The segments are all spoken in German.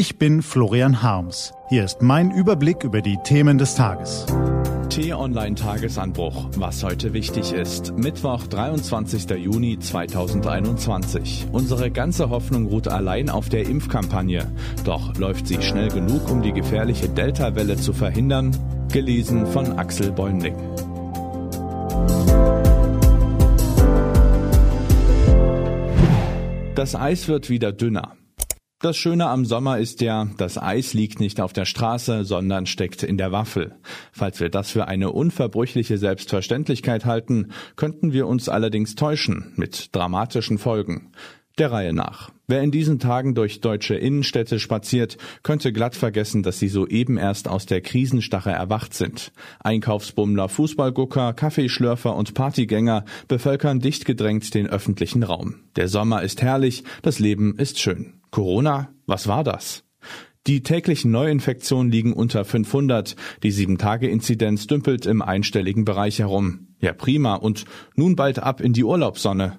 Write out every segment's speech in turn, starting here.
Ich bin Florian Harms. Hier ist mein Überblick über die Themen des Tages. T-Online Tagesanbruch. Was heute wichtig ist. Mittwoch, 23. Juni 2021. Unsere ganze Hoffnung ruht allein auf der Impfkampagne. Doch läuft sie schnell genug, um die gefährliche Delta-Welle zu verhindern? Gelesen von Axel Bäumling. Das Eis wird wieder dünner. Das Schöne am Sommer ist ja, das Eis liegt nicht auf der Straße, sondern steckt in der Waffel. Falls wir das für eine unverbrüchliche Selbstverständlichkeit halten, könnten wir uns allerdings täuschen, mit dramatischen Folgen. Der Reihe nach. Wer in diesen Tagen durch deutsche Innenstädte spaziert, könnte glatt vergessen, dass sie soeben erst aus der Krisenstache erwacht sind. Einkaufsbummler, Fußballgucker, Kaffeeschlürfer und Partygänger bevölkern dicht gedrängt den öffentlichen Raum. Der Sommer ist herrlich, das Leben ist schön. Corona? Was war das? Die täglichen Neuinfektionen liegen unter 500. Die 7-Tage-Inzidenz dümpelt im einstelligen Bereich herum. Ja, prima. Und nun bald ab in die Urlaubssonne.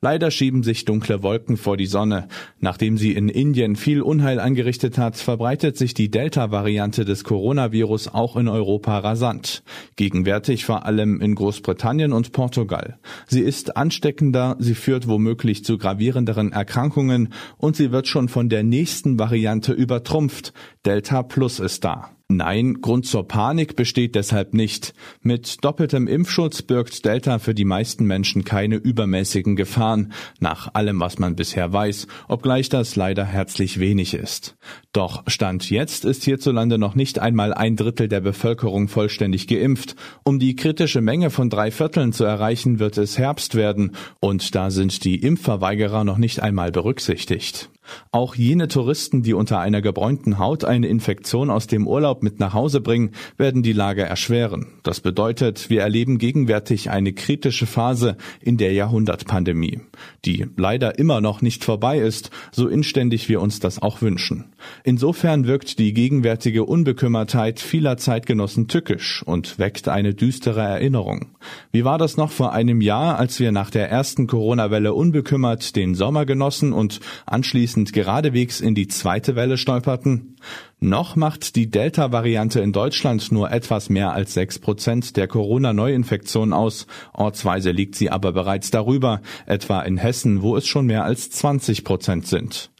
Leider schieben sich dunkle Wolken vor die Sonne. Nachdem sie in Indien viel Unheil angerichtet hat, verbreitet sich die Delta-Variante des Coronavirus auch in Europa rasant. Gegenwärtig vor allem in Großbritannien und Portugal. Sie ist ansteckender, sie führt womöglich zu gravierenderen Erkrankungen und sie wird schon von der nächsten Variante übertrumpft. Delta Plus ist da. Nein, Grund zur Panik besteht deshalb nicht. Mit doppeltem Impfschutz birgt Delta für die meisten Menschen keine übermäßigen Gefahren, nach allem, was man bisher weiß, obgleich das leider herzlich wenig ist. Doch Stand jetzt ist hierzulande noch nicht einmal ein Drittel der Bevölkerung vollständig geimpft. Um die kritische Menge von drei Vierteln zu erreichen, wird es Herbst werden, und da sind die Impfverweigerer noch nicht einmal berücksichtigt. Auch jene Touristen, die unter einer gebräunten Haut eine Infektion aus dem Urlaub mit nach Hause bringen, werden die Lage erschweren. Das bedeutet, wir erleben gegenwärtig eine kritische Phase in der Jahrhundertpandemie, die leider immer noch nicht vorbei ist, so inständig wir uns das auch wünschen. Insofern wirkt die gegenwärtige Unbekümmertheit vieler Zeitgenossen tückisch und weckt eine düstere Erinnerung. Wie war das noch vor einem Jahr, als wir nach der ersten Corona-Welle unbekümmert den Sommer genossen und anschließend anschließend geradewegs in die zweite Welle stolperten? Noch macht die Delta-Variante in Deutschland nur etwas mehr als sechs Prozent der Corona-Neuinfektionen aus. Ortsweise liegt sie aber bereits darüber, etwa in Hessen, wo es schon mehr als 20 Prozent sind.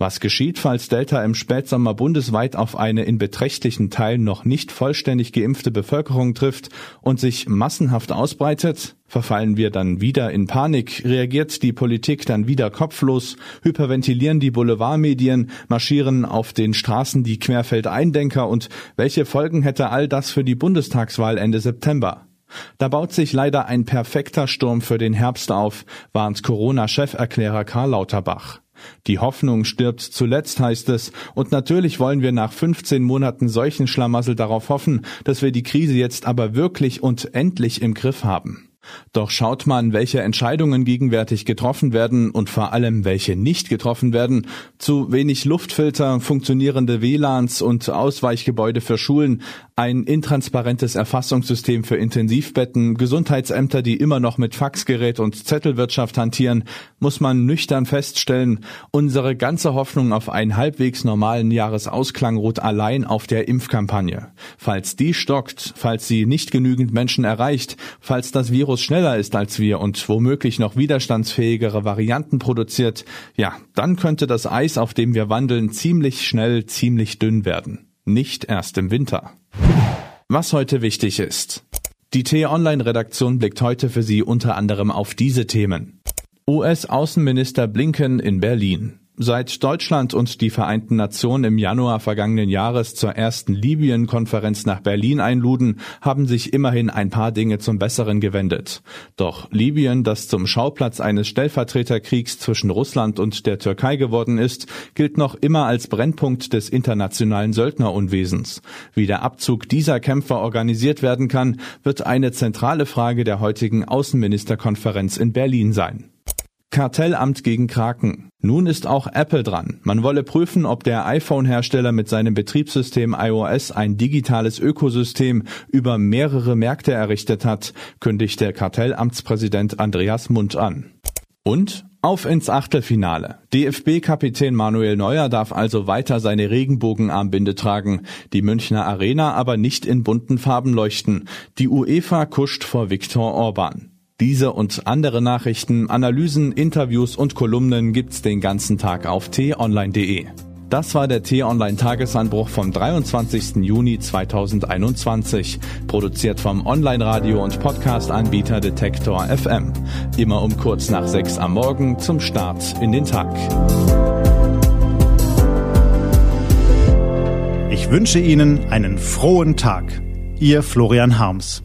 Was geschieht, falls Delta im Spätsommer bundesweit auf eine in beträchtlichen Teilen noch nicht vollständig geimpfte Bevölkerung trifft und sich massenhaft ausbreitet? Verfallen wir dann wieder in Panik? Reagiert die Politik dann wieder kopflos? Hyperventilieren die Boulevardmedien? Marschieren auf den Straßen die Querfeldeindenker? Und welche Folgen hätte all das für die Bundestagswahl Ende September? Da baut sich leider ein perfekter Sturm für den Herbst auf, warnt Corona-Cheferklärer Karl Lauterbach. Die Hoffnung stirbt zuletzt, heißt es, und natürlich wollen wir nach 15 Monaten solchen Schlamassel darauf hoffen, dass wir die Krise jetzt aber wirklich und endlich im Griff haben. Doch schaut man, welche Entscheidungen gegenwärtig getroffen werden und vor allem welche nicht getroffen werden, zu wenig Luftfilter, funktionierende WLANs und Ausweichgebäude für Schulen, ein intransparentes Erfassungssystem für Intensivbetten, Gesundheitsämter, die immer noch mit Faxgerät und Zettelwirtschaft hantieren, muss man nüchtern feststellen, unsere ganze Hoffnung auf einen halbwegs normalen Jahresausklang ruht allein auf der Impfkampagne. Falls die stockt, falls sie nicht genügend Menschen erreicht, falls das Virus schneller ist als wir und womöglich noch widerstandsfähigere Varianten produziert, ja, dann könnte das Eis, auf dem wir wandeln, ziemlich schnell ziemlich dünn werden. Nicht erst im Winter. Was heute wichtig ist. Die T-Online-Redaktion blickt heute für Sie unter anderem auf diese Themen. US-Außenminister Blinken in Berlin. Seit Deutschland und die Vereinten Nationen im Januar vergangenen Jahres zur ersten Libyen-Konferenz nach Berlin einluden, haben sich immerhin ein paar Dinge zum Besseren gewendet. Doch Libyen, das zum Schauplatz eines Stellvertreterkriegs zwischen Russland und der Türkei geworden ist, gilt noch immer als Brennpunkt des internationalen Söldnerunwesens. Wie der Abzug dieser Kämpfer organisiert werden kann, wird eine zentrale Frage der heutigen Außenministerkonferenz in Berlin sein. Kartellamt gegen Kraken. Nun ist auch Apple dran. Man wolle prüfen, ob der iPhone-Hersteller mit seinem Betriebssystem iOS ein digitales Ökosystem über mehrere Märkte errichtet hat, kündigt der Kartellamtspräsident Andreas Mund an. Und auf ins Achtelfinale. DFB-Kapitän Manuel Neuer darf also weiter seine Regenbogenarmbinde tragen, die Münchner Arena aber nicht in bunten Farben leuchten. Die UEFA kuscht vor Viktor Orban. Diese und andere Nachrichten, Analysen, Interviews und Kolumnen gibt's den ganzen Tag auf t-online.de. Das war der T-Online-Tagesanbruch vom 23. Juni 2021, produziert vom Online-Radio- und Podcast-Anbieter Detektor FM. Immer um kurz nach sechs am Morgen zum Start in den Tag. Ich wünsche Ihnen einen frohen Tag. Ihr Florian Harms.